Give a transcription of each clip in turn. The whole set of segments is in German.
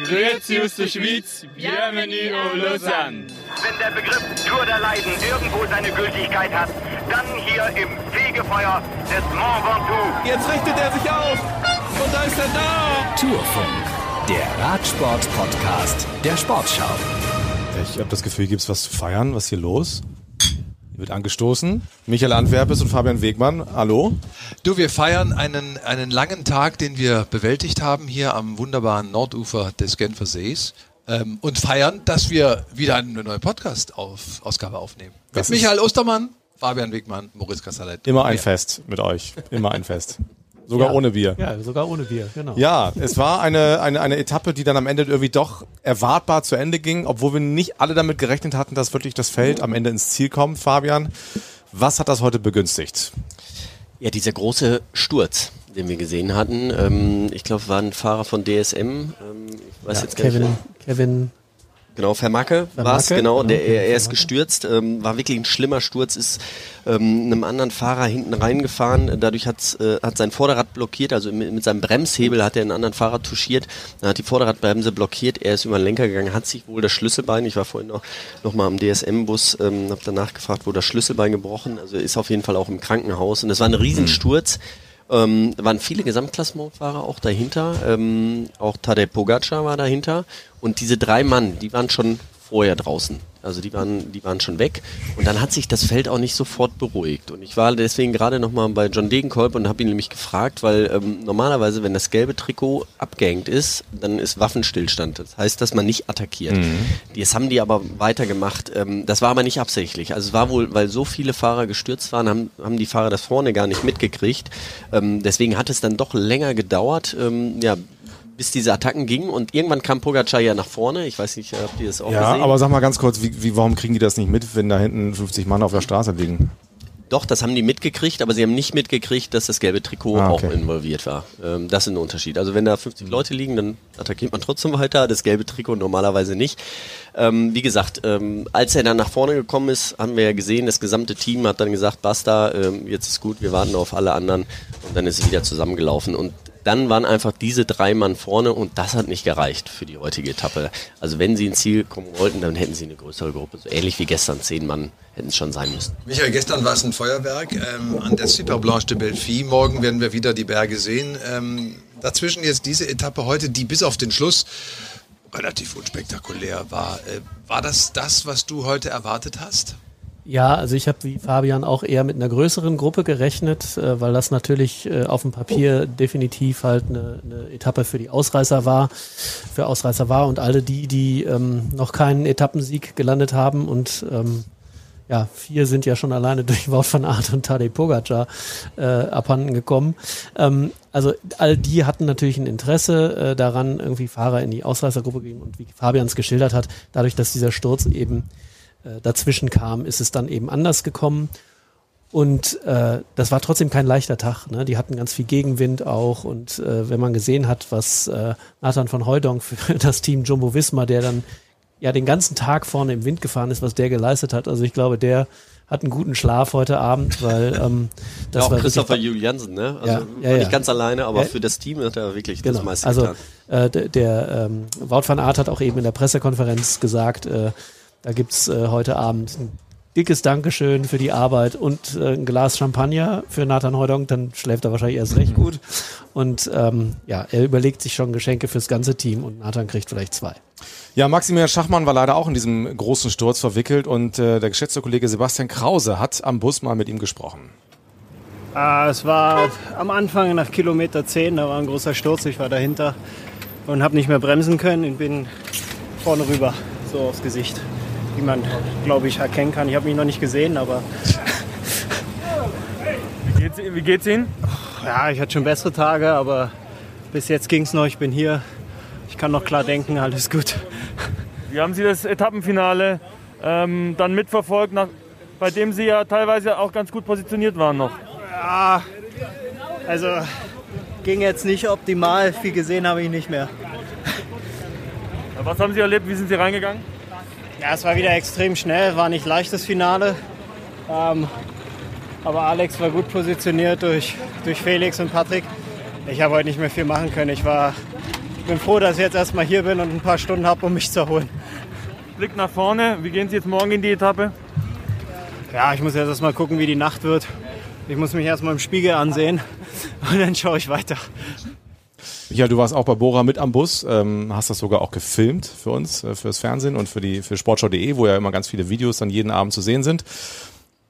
Grüezi aus der Schweiz, bienvenue au Lausanne. Wenn der Begriff Tour der Leiden irgendwo seine Gültigkeit hat, dann hier im Fegefeuer des Mont Ventoux. Jetzt richtet er sich auf und da ist er da. Tourfunk, der Radsport-Podcast der Sportschau. Ich habe das Gefühl, hier gibt's was zu feiern. Was ist hier los? Wird angestoßen. Michael Antwerpes und Fabian Wegmann. Hallo. Du, wir feiern einen, einen langen Tag, den wir bewältigt haben hier am wunderbaren Nordufer des Genfer Sees. Ähm, und feiern, dass wir wieder eine neue Podcast-Ausgabe aufnehmen. Das Mit Michael Ostermann, Fabian Wegmann, Moritz Kassalet. Immer ein. Fest mit euch. Immer ein Fest. Sogar Ja. ohne Bier. Ja, sogar ohne Bier, genau. Ja, es war eine, eine, eine Etappe, die dann am Ende irgendwie doch erwartbar zu Ende ging, obwohl wir nicht alle damit gerechnet hatten, dass wirklich das Feld am Ende ins Ziel kommt. Fabian, was hat das heute begünstigt? Ja, dieser große Sturz, den wir gesehen hatten. Ähm, ich glaube, war ein Fahrer von DSM. Ähm, ich weiß Ja, jetzt. Kevin, Kevin, Genau, Vermacke war es, Vermacke, genau. genau, Der, er, er ist Vermacke. gestürzt, ähm, war wirklich ein schlimmer Sturz, ist ähm, einem anderen Fahrer hinten reingefahren. Dadurch hat's, äh, hat sein Vorderrad blockiert, also mit, mit seinem Bremshebel hat er einen anderen Fahrer touchiert. Dann hat die Vorderradbremse blockiert, er ist über den Lenker gegangen, hat sich wohl das Schlüsselbein, ich war vorhin noch, noch mal am DSM-Bus, ähm, habe danach gefragt, wo das Schlüsselbein gebrochen, also ist auf jeden Fall auch im Krankenhaus. Und es war ein Riesensturz. Ähm, waren viele Gesamtklassementfahrer auch dahinter. Ähm, auch Tadej Pogacar war dahinter. Und diese drei Mann, die waren schon vorher draußen. Also die waren, die waren schon weg. Und dann hat sich das Feld auch nicht sofort beruhigt. Und ich war deswegen gerade nochmal bei John Degenkolb und habe ihn nämlich gefragt, weil ähm, normalerweise, wenn das gelbe Trikot abgehängt ist, dann ist Waffenstillstand. Das heißt, dass man nicht attackiert. Das haben die aber weitergemacht. Ähm, das war aber nicht absichtlich. Also es war wohl, weil so viele Fahrer gestürzt waren, haben, haben die Fahrer das vorne gar nicht mitgekriegt. Ähm, deswegen hat es dann doch länger gedauert. Ähm, ja, bis diese Attacken gingen und irgendwann kam Pogacar ja nach vorne. Ich weiß nicht, habt ihr das auch Ja, gesehen? aber sag mal ganz kurz, wie, wie, warum kriegen die das nicht mit, wenn da hinten 50 Mann auf der Straße liegen? Doch, das haben die mitgekriegt, aber sie haben nicht mitgekriegt, dass das gelbe Trikot Ah, auch okay. involviert war. Ähm, das ist ein Unterschied. Also wenn da 50 Leute liegen, dann attackiert man trotzdem weiter, das gelbe Trikot normalerweise nicht. Ähm, wie gesagt, ähm, als er dann nach vorne gekommen ist, haben wir ja gesehen, das gesamte Team hat dann gesagt, basta, ähm, jetzt ist gut, wir warten auf alle anderen und dann ist es wieder zusammengelaufen. Und dann waren einfach diese drei Mann vorne und das hat nicht gereicht für die heutige Etappe. Also wenn sie ins Ziel kommen wollten, dann hätten sie eine größere Gruppe. So ähnlich wie gestern, zehn Mann hätten es schon sein müssen. Michael, gestern war es ein Feuerwerk ähm, an der Super Blanche de Belleville. Morgen werden wir wieder die Berge sehen. Ähm, dazwischen jetzt diese Etappe heute, die bis auf den Schluss relativ unspektakulär war. Äh, war das das, was du heute erwartet hast? Ja, also ich habe wie Fabian auch eher mit einer größeren Gruppe gerechnet, äh, weil das natürlich äh, auf dem Papier definitiv halt eine, eine Etappe für die Ausreißer war, für Ausreißer war und alle die, die ähm, noch keinen Etappensieg gelandet haben und ähm, ja, vier sind ja schon alleine durch Wout van Aert und Tadej Pogacar äh, abhanden gekommen. Ähm, also all die hatten natürlich ein Interesse äh, daran, irgendwie Fahrer in die Ausreißergruppe zu geben und wie Fabian es geschildert hat, dadurch, dass dieser Sturz eben äh, dazwischen kam, ist es dann eben anders gekommen. Und äh, das war trotzdem kein leichter Tag. Ne? Die hatten ganz viel Gegenwind auch. Und äh, wenn man gesehen hat, was äh, Nathan von Heudonk für das Team Jumbo Visma, der dann ja den ganzen Tag vorne im Wind gefahren ist, was der geleistet hat. Also ich glaube, der hat einen guten Schlaf heute Abend, weil ähm, das ja, auch war Christopher Juliansen, ne? Also Ja, ja, ja. nicht ganz alleine, aber für das Team hat er wirklich genau. das meiste Also getan. äh, der, der ähm, Wout van Aert hat auch eben in der Pressekonferenz gesagt, äh, da gibt's äh, heute Abend ein dickes Dankeschön für die Arbeit und äh, ein Glas Champagner für Nathan Heudonk, dann schläft er wahrscheinlich erst recht gut. Und ähm, ja, er überlegt sich schon Geschenke fürs ganze Team und Nathan kriegt vielleicht zwei. Ja, Maximilian Schachmann war leider auch in diesem großen Sturz verwickelt und äh, der geschätzte Kollege Sebastian Krause hat am Bus mal mit ihm gesprochen. Ah, es war am Anfang nach Kilometer 10, da war ein großer Sturz, ich war dahinter und habe nicht mehr bremsen können und bin vorne rüber, so aufs Gesicht, wie man, glaube ich, erkennen kann. Ich habe mich noch nicht gesehen, aber Wie geht's, wie geht's Ihnen? ja, ich hatte schon bessere Tage, aber bis jetzt ging es noch, ich bin hier, ich kann noch klar denken, alles gut. Wie haben Sie das Etappenfinale ähm, dann mitverfolgt, nach, bei dem Sie ja teilweise auch ganz gut positioniert waren noch? Ja, also ging jetzt nicht optimal, viel gesehen habe ich nicht mehr. Was haben Sie erlebt? Wie sind Sie reingegangen? Ja, es war wieder extrem schnell, war nicht leicht das Finale. Ähm, aber Alex war gut positioniert durch, durch Felix und Patrick. Ich habe heute nicht mehr viel machen können. Ich war bin froh, dass ich jetzt erstmal hier bin und ein paar Stunden habe, um mich zu erholen. Blick nach vorne. Wie gehen Sie jetzt morgen in die Etappe? Ja, ich muss jetzt erstmal gucken, wie die Nacht wird. Ich muss mich erstmal im Spiegel ansehen und dann schaue ich weiter. Michael, du warst auch bei Bora mit am Bus, ähm, hast das sogar auch gefilmt für uns, äh, fürs Fernsehen und für die für Sportschau.de, wo ja immer ganz viele Videos dann jeden Abend zu sehen sind.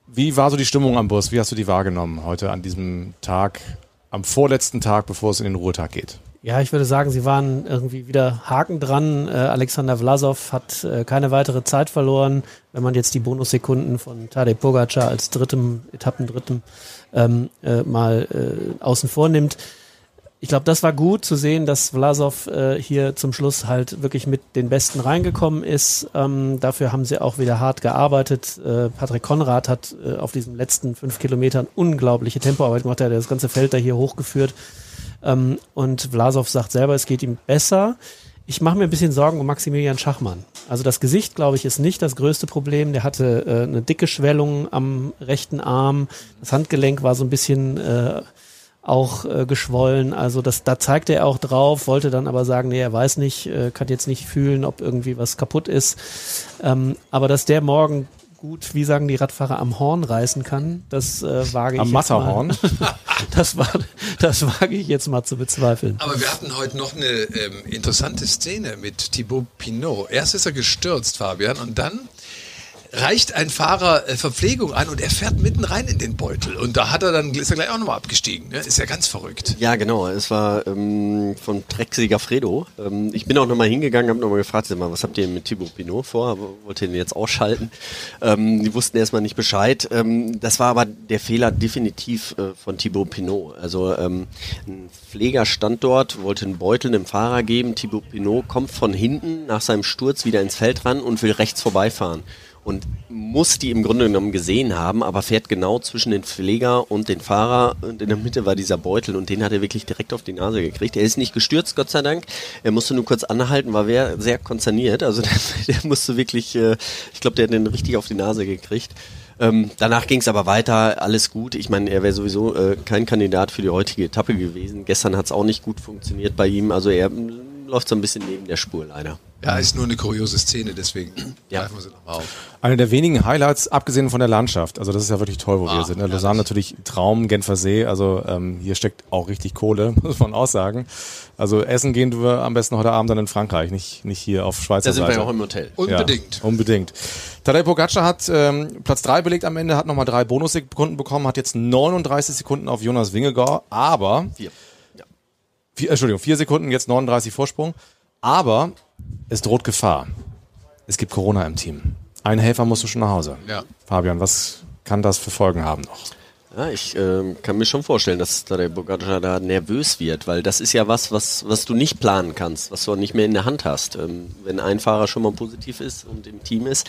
Wie war so die Stimmung am Bus? Wie hast du die wahrgenommen heute an diesem Tag, am vorletzten Tag, bevor es in den Ruhetag geht? Ja, ich würde sagen, sie waren irgendwie wieder Haken dran. Äh, Alexander Vlasov hat äh, keine weitere Zeit verloren. Wenn man jetzt die Bonussekunden von Tadej Pogacar als drittem, Etappendrittem ähm, äh, mal äh, außen vor nimmt. Ich glaube, das war gut zu sehen, dass Vlasov äh, hier zum Schluss halt wirklich mit den Besten reingekommen ist. Ähm, dafür haben sie auch wieder hart gearbeitet. Äh, Patrick Konrad hat äh, auf diesen letzten fünf Kilometern unglaubliche Tempoarbeit gemacht. Er hat das ganze Feld da hier hochgeführt. Ähm, und Vlasov sagt selber, es geht ihm besser. Ich mache mir ein bisschen Sorgen um Maximilian Schachmann. Also das Gesicht, glaube ich, ist nicht das größte Problem. Der hatte äh, eine dicke Schwellung am rechten Arm. Das Handgelenk war so ein bisschen äh, auch äh, geschwollen. Also das, da zeigte er auch drauf, wollte dann aber sagen, nee, er weiß nicht, äh, kann jetzt nicht fühlen, ob irgendwie was kaputt ist. Ähm, aber dass der morgen gut, wie sagen die Radfahrer, am Horn reißen kann, das äh, wage ich Am jetzt Matterhorn? mal. das, war, das wage ich jetzt mal zu bezweifeln. Aber wir hatten heute noch eine ähm, interessante Szene mit Thibaut Pinot. Erst ist er gestürzt, Fabian, und dann reicht ein Fahrer äh, Verpflegung an und er fährt mitten rein in den Beutel. Und da hat er dann, ist er gleich auch nochmal abgestiegen. Ne? Ist ja ganz verrückt. Ja, genau. Es war ähm, von Trecksieger Fredo. Ähm, ich bin auch nochmal hingegangen, habe nochmal gefragt, mal, was habt ihr mit Thibaut Pinot vor? Aber wollte ihn jetzt ausschalten. Ähm, die wussten erstmal nicht Bescheid. Ähm, das war aber der Fehler definitiv äh, von Thibaut Pinot. Also ähm, ein Pfleger stand dort, wollte einen Beutel dem Fahrer geben. Thibaut Pinot kommt von hinten nach seinem Sturz wieder ins Feld ran und will rechts vorbeifahren und muss die im Grunde genommen gesehen haben, aber fährt genau zwischen den Pfleger und den Fahrer und in der Mitte war dieser Beutel und den hat er wirklich direkt auf die Nase gekriegt. Er ist nicht gestürzt, Gott sei Dank. Er musste nur kurz anhalten, war sehr konzerniert. Also der, der musste wirklich, äh, ich glaube, der hat den richtig auf die Nase gekriegt. Ähm, danach ging es aber weiter, alles gut. Ich meine, er wäre sowieso äh, kein Kandidat für die heutige Etappe gewesen. Gestern hat es auch nicht gut funktioniert bei ihm. Also er mm, läuft so ein bisschen neben der Spur leider. Ja, ist nur eine kuriose Szene, deswegen Ja. greifen wir sie nochmal auf. Eine der wenigen Highlights, abgesehen von der Landschaft. Also das ist ja wirklich toll, wo wir Ah, sind. Ne? Lausanne natürlich Traum, Genfer See. Also ähm, hier steckt auch richtig Kohle, muss man auch sagen. Also essen gehen wir am besten heute Abend dann in Frankreich, nicht, nicht hier auf Schweizer Da sind Seite. wir ja auch im Hotel. Unbedingt. Ja, unbedingt. Tadej Pogacar hat ähm, Platz drei belegt am Ende, hat nochmal drei Bonussekunden bekommen, hat jetzt 39 Sekunden auf Jonas Wingegaard, aber Vier. Ja. vier, Entschuldigung, vier Sekunden, jetzt 39 Vorsprung. Aber es droht Gefahr. Es gibt Corona im Team. Ein Helfer musste schon nach Hause. Ja. Fabian, was kann das für Folgen haben noch? Ja, ich ähm, kann mir schon vorstellen, dass da der Bogacar da nervös wird, weil das ist ja was, was, was du nicht planen kannst, was du auch nicht mehr in der Hand hast. Ähm, wenn ein Fahrer schon mal positiv ist und im Team ist,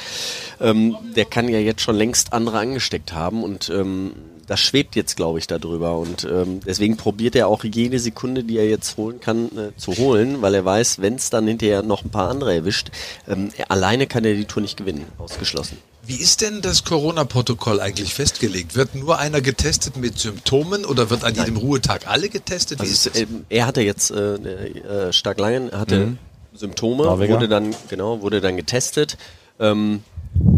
ähm, der kann ja jetzt schon längst andere angesteckt haben und ähm, das schwebt jetzt, glaube ich, darüber. Und ähm, deswegen probiert er auch jede Sekunde, die er jetzt holen kann, äh, zu holen, weil er weiß, wenn es dann hinterher noch ein paar andere erwischt, ähm, er, alleine kann er die Tour nicht gewinnen. Ausgeschlossen. Wie ist denn das Corona-Protokoll eigentlich festgelegt? Wird nur einer getestet mit Symptomen oder wird an jedem Ruhetag alle getestet? Wie Also ist das? ähm, er hatte jetzt äh, äh, Stark Langen hatte Symptome, Norweger. wurde dann genau wurde dann getestet, ähm,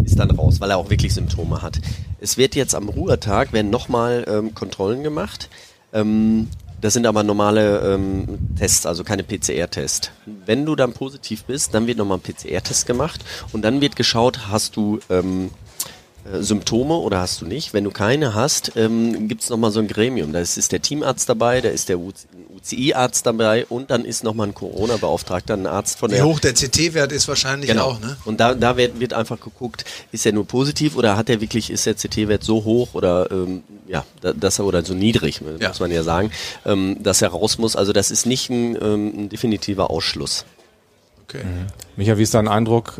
ist dann raus, weil er auch wirklich Symptome hat. Es wird jetzt am Ruhetag werden nochmal ähm, Kontrollen gemacht. Ähm, das sind aber normale ähm, Tests, also keine PCR-Tests. Wenn du dann positiv bist, dann wird nochmal ein PCR-Test gemacht und dann wird geschaut, hast du ähm, äh, Symptome oder hast du nicht. Wenn du keine hast, ähm, gibt es nochmal so ein Gremium. Da ist, ist der Teamarzt dabei, da ist der UCI-Arzt dabei und dann ist nochmal ein Corona-Beauftragter, ein Arzt von Wie der... hoch der CT-Wert ist wahrscheinlich Genau. auch, ne? Und da, da wird, wird einfach geguckt, ist er nur positiv oder hat er wirklich, ist der CT-Wert so hoch oder ähm, ja, da- dass er oder so niedrig, Ja. muss man ja sagen, ähm, dass er raus muss. Also das ist nicht ein, ähm, ein definitiver Ausschluss. Okay. Micha, wie ist dein Eindruck?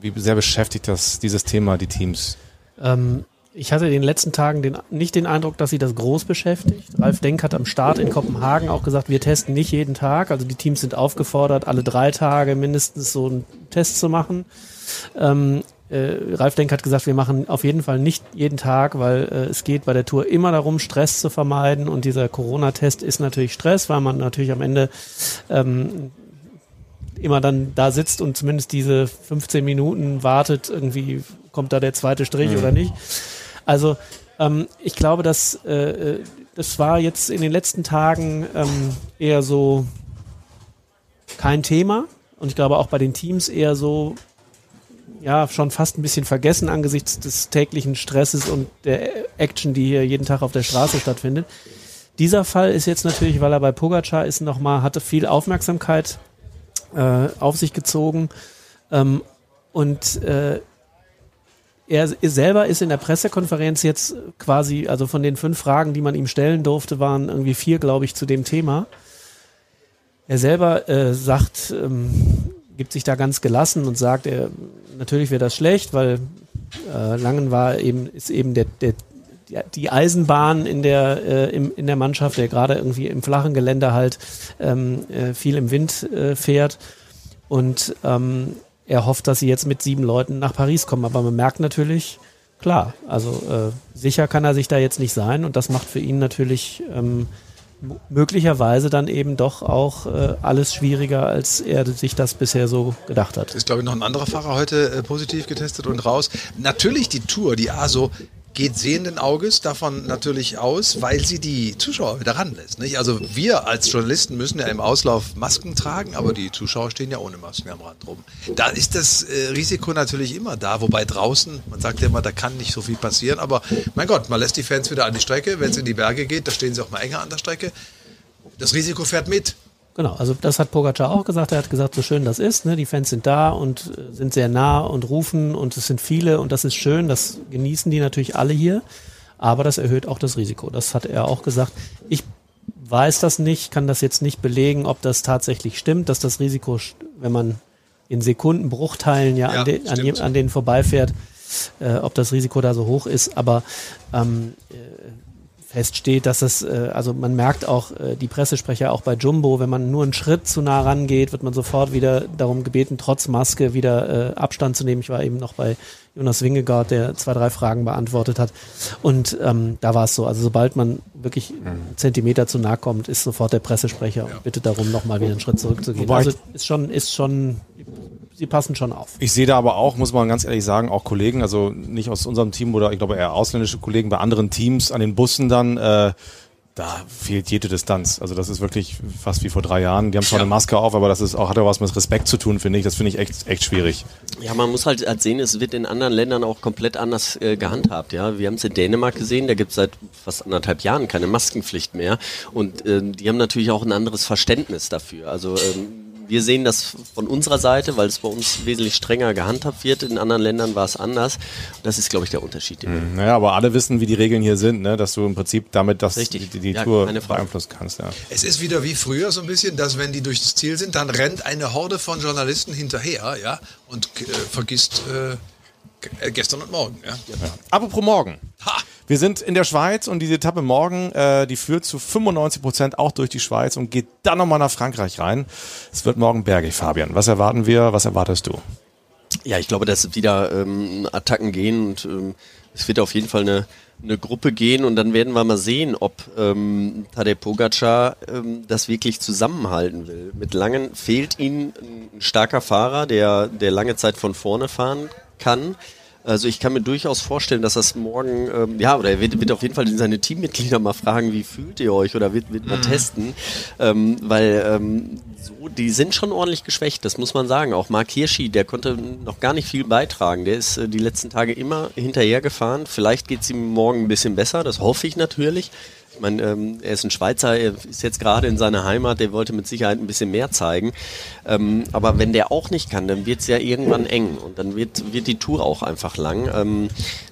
Wie sehr beschäftigt das dieses Thema die Teams? Ähm, ich hatte in den letzten Tagen den, nicht den Eindruck, dass sie das groß beschäftigt. Ralf Denk hat am Start in Kopenhagen auch gesagt, wir testen nicht jeden Tag. Also die Teams sind aufgefordert, alle drei Tage mindestens so einen Test zu machen. Ähm, äh, Ralf Denk hat gesagt, wir machen auf jeden Fall nicht jeden Tag, weil äh, es geht bei der Tour immer darum, Stress zu vermeiden und dieser Corona-Test ist natürlich Stress, weil man natürlich am Ende ähm, immer dann da sitzt und zumindest diese 15 Minuten wartet, irgendwie kommt da der zweite Strich Mhm. oder nicht. Also ähm, ich glaube, dass äh, äh, das war jetzt in den letzten Tagen ähm, eher so kein Thema und ich glaube auch bei den Teams eher so ja schon fast ein bisschen vergessen angesichts des täglichen Stresses und der Action, die hier jeden Tag auf der Straße stattfindet. Dieser Fall ist jetzt natürlich, weil er bei Pogacar ist, noch mal hatte viel Aufmerksamkeit äh, auf sich gezogen ähm, und äh, er selber ist in der Pressekonferenz jetzt quasi, also von den fünf Fragen, die man ihm stellen durfte, waren irgendwie vier, glaube ich, zu dem Thema. Er selber äh, sagt, ähm, gibt sich da ganz gelassen und sagt, er, natürlich wäre das schlecht, weil äh, Langen war eben, ist eben der, der, die- Eisenbahn in der, äh, im, in der Mannschaft, der gerade irgendwie im flachen Gelände halt ähm, äh, viel im Wind äh, fährt. Und ähm, er hofft, dass sie jetzt mit sieben Leuten nach Paris kommen. Aber man merkt natürlich, klar, also äh, sicher kann er sich da jetzt nicht sein und das macht für ihn natürlich ähm, möglicherweise dann eben doch auch äh, alles schwieriger, als er sich das bisher so gedacht hat. Ist, glaube ich, noch ein anderer Fahrer heute äh, positiv getestet und raus. Natürlich die Tour, die ASO, geht sehenden Auges davon natürlich aus, weil sie die Zuschauer wieder ranlässt. Nicht? Also wir als Journalisten müssen ja im Auslauf Masken tragen, aber die Zuschauer stehen ja ohne Masken am Rand rum. Da ist das äh, Risiko natürlich immer da, wobei draußen, man sagt ja immer, da kann nicht so viel passieren, aber mein Gott, man lässt die Fans wieder an die Strecke, wenn es in die Berge geht, da stehen sie auch mal enger an der Strecke. Das Risiko fährt mit. Genau, also das hat Pogacar auch gesagt. Er hat gesagt, so schön das ist, ne? die Fans sind da und äh, sind sehr nah und rufen und es sind viele und das ist schön, das genießen die natürlich alle hier, aber das erhöht auch das Risiko. Das hat er auch gesagt. Ich weiß das nicht, kann das jetzt nicht belegen, ob das tatsächlich stimmt, dass das Risiko, wenn man in Sekundenbruchteilen ja, Ja, an, den, an, an denen vorbeifährt, äh, ob das Risiko da so hoch ist, aber ähm, feststeht, dass es, äh, also man merkt auch, äh, die Pressesprecher auch bei Jumbo, wenn man nur einen Schritt zu nah rangeht, wird man sofort wieder darum gebeten, trotz Maske wieder äh, Abstand zu nehmen. Ich war eben noch bei Jonas Wingegaard, der zwei, drei Fragen beantwortet hat. Und ähm, da war es so, also sobald man wirklich einen Zentimeter zu nah kommt, ist sofort der Pressesprecher und bittet darum, nochmal wieder einen Schritt zurückzugehen. Wobei also ist schon, ist schon, sie passen schon auf. Ich sehe da aber auch, muss man ganz ehrlich sagen, auch Kollegen, also nicht aus unserem Team oder ich glaube eher ausländische Kollegen bei anderen Teams an den Bussen dann, äh, da fehlt jede Distanz. Also das ist wirklich fast wie vor drei Jahren. Die haben zwar Ja. eine Maske auf, aber das ist auch, hat auch was mit Respekt zu tun, finde ich. Das finde ich echt, echt schwierig. Ja, man muss halt halt sehen, es wird in anderen Ländern auch komplett anders äh, gehandhabt. Ja, wir haben es in Dänemark gesehen, da gibt es seit fast anderthalb Jahren keine Maskenpflicht mehr und ähm, die haben natürlich auch ein anderes Verständnis dafür. Also ähm, wir sehen das von unserer Seite, weil es bei uns wesentlich strenger gehandhabt wird. In anderen Ländern war es anders. Das ist, glaube ich, der Unterschied. wir Naja, aber alle wissen, wie die Regeln hier sind, ne? dass du im Prinzip damit das, Richtig. die, die Ja, Tour beeinflussen kannst. Ja. Es ist wieder wie früher so ein bisschen, dass wenn die durchs Ziel sind, dann rennt eine Horde von Journalisten hinterher, ja, und äh, vergisst äh, äh, gestern und morgen, ja. Apropos morgen. Ha! Wir sind in der Schweiz und diese Etappe morgen, äh, die führt zu 95 Prozent auch durch die Schweiz und geht dann nochmal nach Frankreich rein. Es wird morgen bergig, Fabian. Was erwarten wir? Was erwartest du? Ja, ich glaube, dass wieder ähm, Attacken gehen und ähm, es wird auf jeden Fall eine, eine Gruppe gehen und dann werden wir mal sehen, ob ähm, Tadej Pogacar ähm, das wirklich zusammenhalten will. Mit Langen fehlt ihm ein starker Fahrer, der, der lange Zeit von vorne fahren kann. Also ich kann mir durchaus vorstellen, dass das morgen, ähm, ja, oder er wird, wird auf jeden Fall seine Teammitglieder mal fragen, wie fühlt ihr euch oder wird, wird mal testen, ähm, weil ähm, so, die sind schon ordentlich geschwächt, das muss man sagen. Auch Mark Hirschi, der konnte noch gar nicht viel beitragen. Der ist äh, die letzten Tage immer hinterher gefahren. Vielleicht geht es ihm morgen ein bisschen besser, das hoffe ich natürlich. Ich meine, ähm, er ist ein Schweizer, er ist jetzt gerade in seiner Heimat, der wollte mit Sicherheit ein bisschen mehr zeigen. Ähm, aber wenn der auch nicht kann, dann wird es ja irgendwann eng und dann wird, wird die Tour auch einfach lang. Ähm,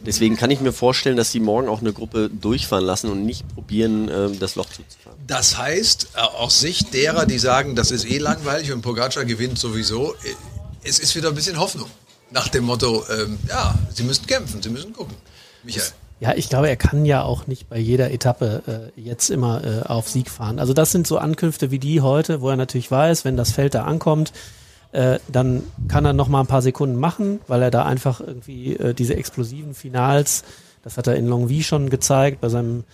deswegen kann ich mir vorstellen, dass die morgen auch eine Gruppe durchfahren lassen und nicht probieren, ähm, das Loch zuzufahren. Das heißt, äh, aus Sicht derer, die sagen, das ist eh langweilig und Pogacar gewinnt sowieso, äh, es ist wieder ein bisschen Hoffnung. Nach dem Motto, ähm, ja, sie müssen kämpfen, sie müssen gucken. Michael. Ja, ich glaube, er kann ja auch nicht bei jeder Etappe äh, jetzt immer äh, auf Sieg fahren. Also das sind so Ankünfte wie die heute, wo er natürlich weiß, wenn das Feld da ankommt, äh, dann kann er noch mal ein paar Sekunden machen, weil er da einfach irgendwie äh, diese explosiven Finals, das hat er in Longwy schon gezeigt bei seinem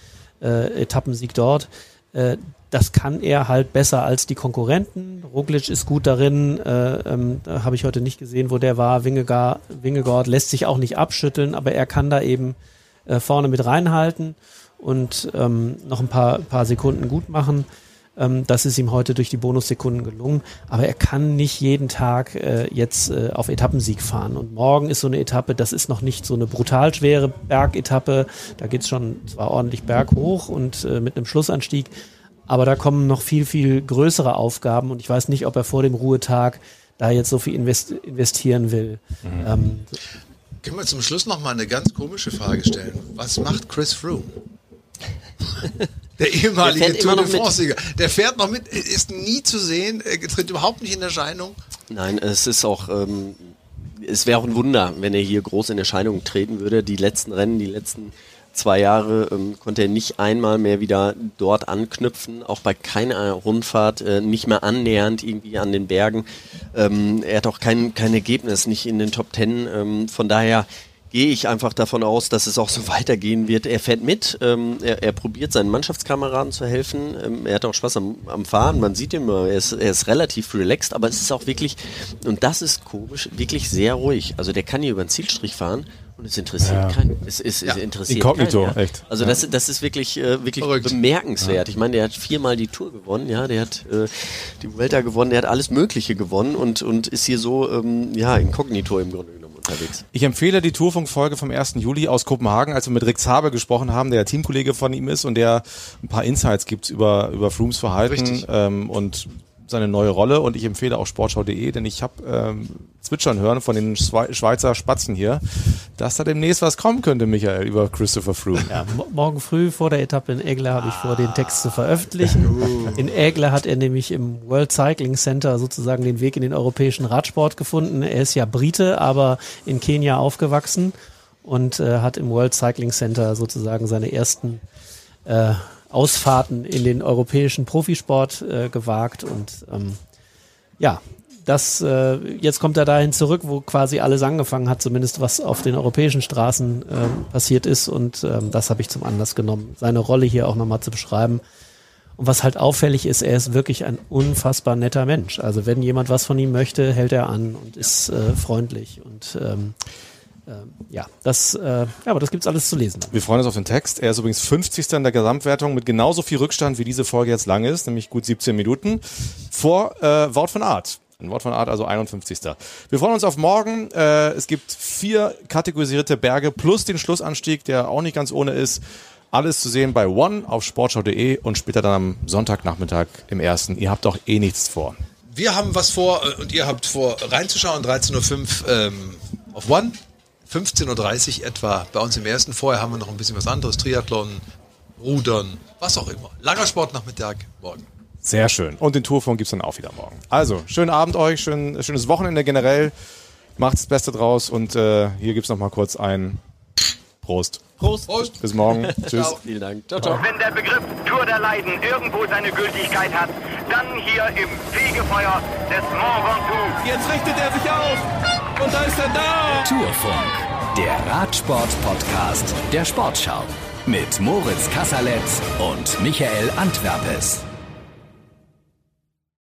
äh, Etappensieg dort, äh, das kann er halt besser als die Konkurrenten. Roglic ist gut darin, äh, ähm, da habe ich heute nicht gesehen, wo der war. Wingegaard, lässt sich auch nicht abschütteln, aber er kann da eben äh, vorne mit reinhalten und ähm, noch ein paar, paar Sekunden gut machen. Ähm, das ist ihm heute durch die Bonussekunden gelungen. Aber er kann nicht jeden Tag äh, jetzt äh, auf Etappensieg fahren. Und morgen ist so eine Etappe, das ist noch nicht so eine brutal schwere Bergetappe. Da geht's schon zwar ordentlich berghoch und äh, mit einem Schlussanstieg. Aber da kommen noch viel, viel größere Aufgaben. Und ich weiß nicht, ob er vor dem Ruhetag da jetzt so viel invest investieren will. Mhm. Ähm, Können wir zum Schluss noch mal eine ganz komische Frage stellen? Was macht Chris Froome? Der ehemalige der Tour de France-Sieger. Der fährt noch mit, ist nie zu sehen, er tritt überhaupt nicht in Erscheinung. Nein, es ist auch, ähm, es wäre auch ein Wunder, wenn er hier groß in Erscheinung treten würde. Die letzten Rennen, die letzten zwei Jahre ähm, konnte er nicht einmal mehr wieder dort anknüpfen, auch bei keiner Rundfahrt, äh, nicht mehr annähernd irgendwie an den Bergen. Ähm, er hat auch kein, kein Ergebnis, nicht in den Top Ten. Ähm, von daher gehe ich einfach davon aus, dass es auch so weitergehen wird. Er fährt mit, ähm, er, er, probiert seinen Mannschaftskameraden zu helfen. Ähm, er hat auch Spaß am, am Fahren, man sieht ihn, er ist, er ist relativ relaxed, aber es ist auch wirklich, und das ist komisch, wirklich sehr ruhig. Also der kann hier über den Zielstrich fahren und es interessiert ja. keinen. Es, es, ja. es interessiert Inkognito, keinen, ja. echt. Also das, das ist wirklich, äh, wirklich Verrückt. bemerkenswert. Ich meine, der hat viermal die Tour gewonnen, ja, der hat äh, die Vuelta gewonnen, der hat alles Mögliche gewonnen und, und ist hier so, ähm, ja, inkognito im Grunde genommen unterwegs. Ich empfehle die Tourfunkfolge vom 1. Juli aus Kopenhagen, als wir mit Rick Zaber gesprochen haben, der Teamkollege von ihm ist und der ein paar Insights gibt über, über Frooms Verhalten ähm, und seine neue Rolle und ich empfehle auch sportschau.de, denn ich habe ähm, zwitschern hören von den Schweizer Spatzen hier, dass da demnächst was kommen könnte, Michael, über Christopher Froome. Ja, morgen früh vor der Etappe in Egle habe ich vor, den Text zu veröffentlichen. In Egle hat er nämlich im World Cycling Center sozusagen den Weg in den europäischen Radsport gefunden. Er ist ja Brite, aber in Kenia aufgewachsen und äh, hat im World Cycling Center sozusagen seine ersten äh, Ausfahrten in den europäischen Profisport äh, gewagt und ähm, ja, das äh, jetzt kommt er dahin zurück, wo quasi alles angefangen hat, zumindest was auf den europäischen Straßen äh, passiert ist und ähm, das habe ich zum Anlass genommen, seine Rolle hier auch nochmal zu beschreiben. Und was halt auffällig ist, er ist wirklich ein unfassbar netter Mensch. Also wenn jemand was von ihm möchte, hält er an und ist äh, freundlich und ähm, ähm, ja, das, äh, ja, aber das gibt's alles zu lesen. Wir freuen uns auf den Text. Er ist übrigens 50. in der Gesamtwertung mit genauso viel Rückstand, wie diese Folge jetzt lang ist, nämlich gut 17 Minuten, vor äh, Wort von Art. Ein Wort von Art, also 51. Wir freuen uns auf morgen. Äh, es gibt vier kategorisierte Berge plus den Schlussanstieg, der auch nicht ganz ohne ist. Alles zu sehen bei One auf sportschau.de und später dann am Sonntagnachmittag im ersten. Ihr habt doch eh nichts vor. Wir haben was vor äh, und ihr habt vor reinzuschauen. 13.05 Uhr ähm, auf One. 15.30 Uhr etwa bei uns im ersten. Vorher haben wir noch ein bisschen was anderes. Triathlon, Rudern, was auch immer. Langer Sportnachmittag morgen. Sehr schön. Und den Tourfunk gibt es dann auch wieder morgen. Also, schönen Abend euch, schön, schönes Wochenende generell. Macht das Beste draus und äh, hier gibt es nochmal kurz ein Prost. Prost. Prost. Bis morgen. Tschüss. Ciao. Vielen Dank. Ciao, ciao. Wenn der Begriff Tour der Leiden irgendwo seine Gültigkeit hat, dann hier im Fegefeuer des Mont Ventoux. Jetzt richtet er sich auf und da ist er da. Tourfunk. Der Radsport-Podcast der Sportschau mit Moritz Kasserletz und Michael Antwerpes.